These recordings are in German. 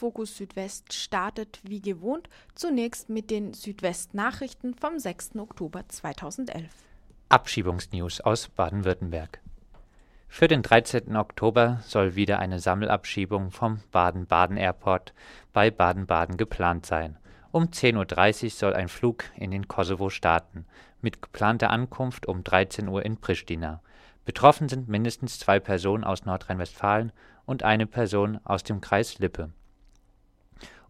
Fokus Südwest startet wie gewohnt zunächst mit den Südwest-Nachrichten vom 6. Oktober 2011. Abschiebungsnews aus Baden-Württemberg. Für den 13. Oktober soll wieder eine Sammelabschiebung vom Baden-Baden Airport bei Baden-Baden geplant sein. Um 10.30 Uhr soll ein Flug in den Kosovo starten, mit geplanter Ankunft um 13 Uhr in Pristina. Betroffen sind mindestens zwei Personen aus Nordrhein-Westfalen und eine Person aus dem Kreis Lippe.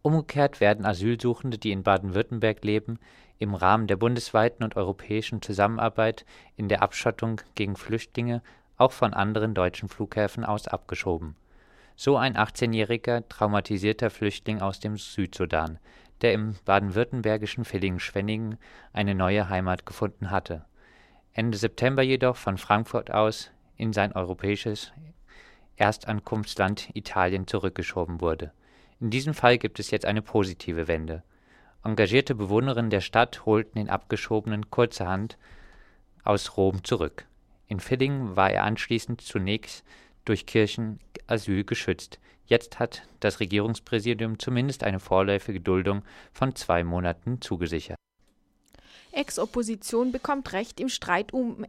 Umgekehrt werden Asylsuchende, die in Baden-Württemberg leben, im Rahmen der bundesweiten und europäischen Zusammenarbeit in der Abschottung gegen Flüchtlinge auch von anderen deutschen Flughäfen aus abgeschoben. So ein 18-jähriger traumatisierter Flüchtling aus dem Südsudan, der im baden-württembergischen Villingen-Schwenningen eine neue Heimat gefunden hatte. Ende September jedoch von Frankfurt aus in sein europäisches Erstankunftsland Italien zurückgeschoben wurde. In diesem Fall gibt es jetzt eine positive Wende. Engagierte Bewohnerinnen der Stadt holten den Abgeschobenen kurzerhand aus Rom zurück in Villingen war er anschließend zunächst durch Kirchenasyl geschützt. Jetzt hat das Regierungspräsidium zumindest eine vorläufige Duldung von zwei Monaten zugesichert. Ex-Opposition bekommt Recht im Streit um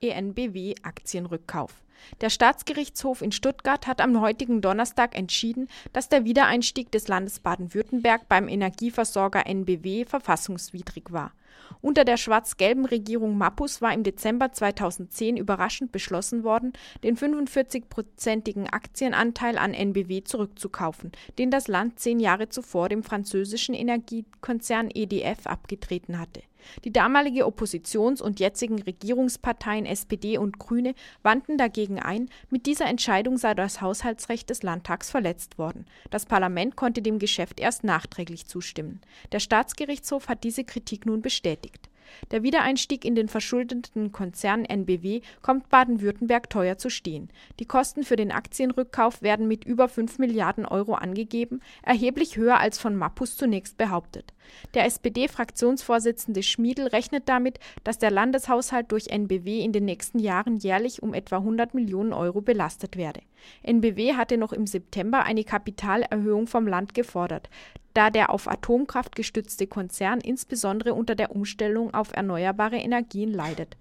ENBW-Aktienrückkauf. Der Staatsgerichtshof in Stuttgart hat am heutigen Donnerstag entschieden, dass der Wiedereinstieg des Landes Baden-Württemberg beim Energieversorger NBW verfassungswidrig war. Unter der schwarz-gelben Regierung Mappus war im Dezember 2010 überraschend beschlossen worden, den 45-prozentigen Aktienanteil an NBW zurückzukaufen, den das Land zehn Jahre zuvor dem französischen Energiekonzern EDF abgetreten hatte. Die damalige Oppositions- und jetzigen Regierungsparteien SPD und Grüne wandten dagegen ein, mit dieser Entscheidung sei das Haushaltsrecht des Landtags verletzt worden. Das Parlament konnte dem Geschäft erst nachträglich zustimmen. Der Staatsgerichtshof hat diese Kritik nun bestätigt. Der Wiedereinstieg in den verschuldeten Konzern NBW kommt Baden-Württemberg teuer zu stehen. Die Kosten für den Aktienrückkauf werden mit über 5 Milliarden Euro angegeben, erheblich höher als von Mappus zunächst behauptet. Der SPD-Fraktionsvorsitzende Schmiedl rechnet damit, dass der Landeshaushalt durch NBW in den nächsten Jahren jährlich um etwa 100 Millionen Euro belastet werde. NBW hatte noch im September eine Kapitalerhöhung vom Land gefordert da der auf Atomkraft gestützte Konzern insbesondere unter der Umstellung auf erneuerbare Energien leidet.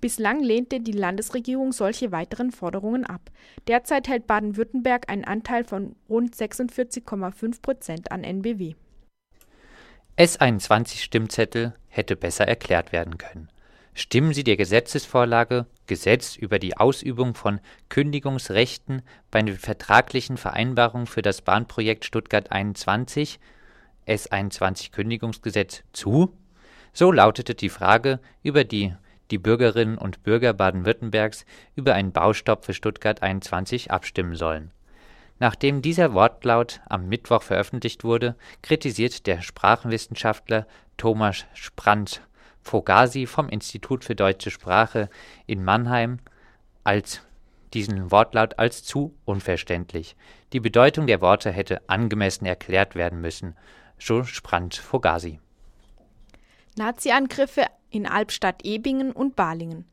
Bislang lehnte die Landesregierung solche weiteren Forderungen ab. Derzeit hält Baden-Württemberg einen Anteil von rund 46,5 Prozent an NBW. S21-Stimmzettel hätte besser erklärt werden können. Stimmen Sie der Gesetzesvorlage Gesetz über die Ausübung von Kündigungsrechten bei den vertraglichen Vereinbarungen für das Bahnprojekt Stuttgart 21 S21 Kündigungsgesetz zu? So lautete die Frage, über die die Bürgerinnen und Bürger Baden-Württembergs über einen Baustopp für Stuttgart 21 abstimmen sollen. Nachdem dieser Wortlaut am Mittwoch veröffentlicht wurde, kritisiert der Sprachenwissenschaftler Thomas Sprant Fogasi vom Institut für deutsche Sprache in Mannheim als diesen Wortlaut als zu unverständlich. Die Bedeutung der Worte hätte angemessen erklärt werden müssen, so sprant Fogasi. Nazi-Angriffe in Albstadt-Ebingen und Balingen.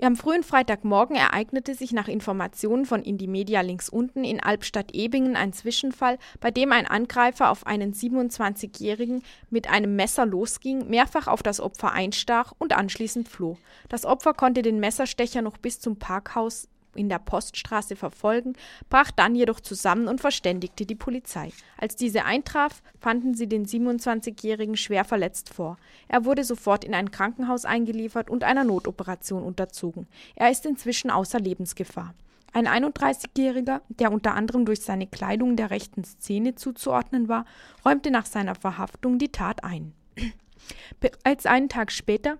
Am frühen Freitagmorgen ereignete sich nach Informationen von Indymedia links unten in Albstadt-Ebingen ein Zwischenfall, bei dem ein Angreifer auf einen 27-Jährigen mit einem Messer losging, mehrfach auf das Opfer einstach und anschließend floh. Das Opfer konnte den Messerstecher noch bis zum Parkhaus in der Poststraße verfolgen, brach dann jedoch zusammen und verständigte die Polizei. Als diese eintraf, fanden sie den 27-Jährigen schwer verletzt vor. Er wurde sofort in ein Krankenhaus eingeliefert und einer Notoperation unterzogen. Er ist inzwischen außer Lebensgefahr. Ein 31-Jähriger, der unter anderem durch seine Kleidung der rechten Szene zuzuordnen war, räumte nach seiner Verhaftung die Tat ein. Bereits einen Tag später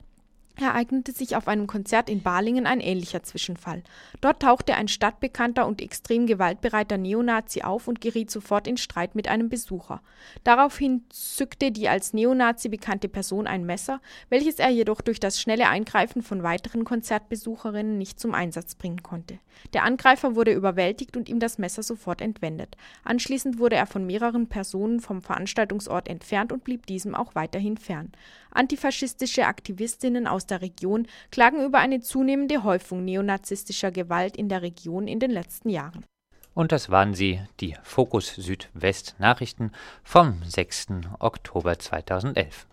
ereignete sich auf einem Konzert in Balingen ein ähnlicher Zwischenfall. Dort tauchte ein stadtbekannter und extrem gewaltbereiter Neonazi auf und geriet sofort in Streit mit einem Besucher. Daraufhin zückte die als Neonazi bekannte Person ein Messer, welches er jedoch durch das schnelle Eingreifen von weiteren Konzertbesucherinnen nicht zum Einsatz bringen konnte. Der Angreifer wurde überwältigt und ihm das Messer sofort entwendet. Anschließend wurde er von mehreren Personen vom Veranstaltungsort entfernt und blieb diesem auch weiterhin fern. Antifaschistische Aktivistinnen aus der Region klagen über eine zunehmende Häufung neonazistischer Gewalt in der Region in den letzten Jahren. Und das waren sie, die Fokus Südwest Nachrichten vom 6. Oktober 2011.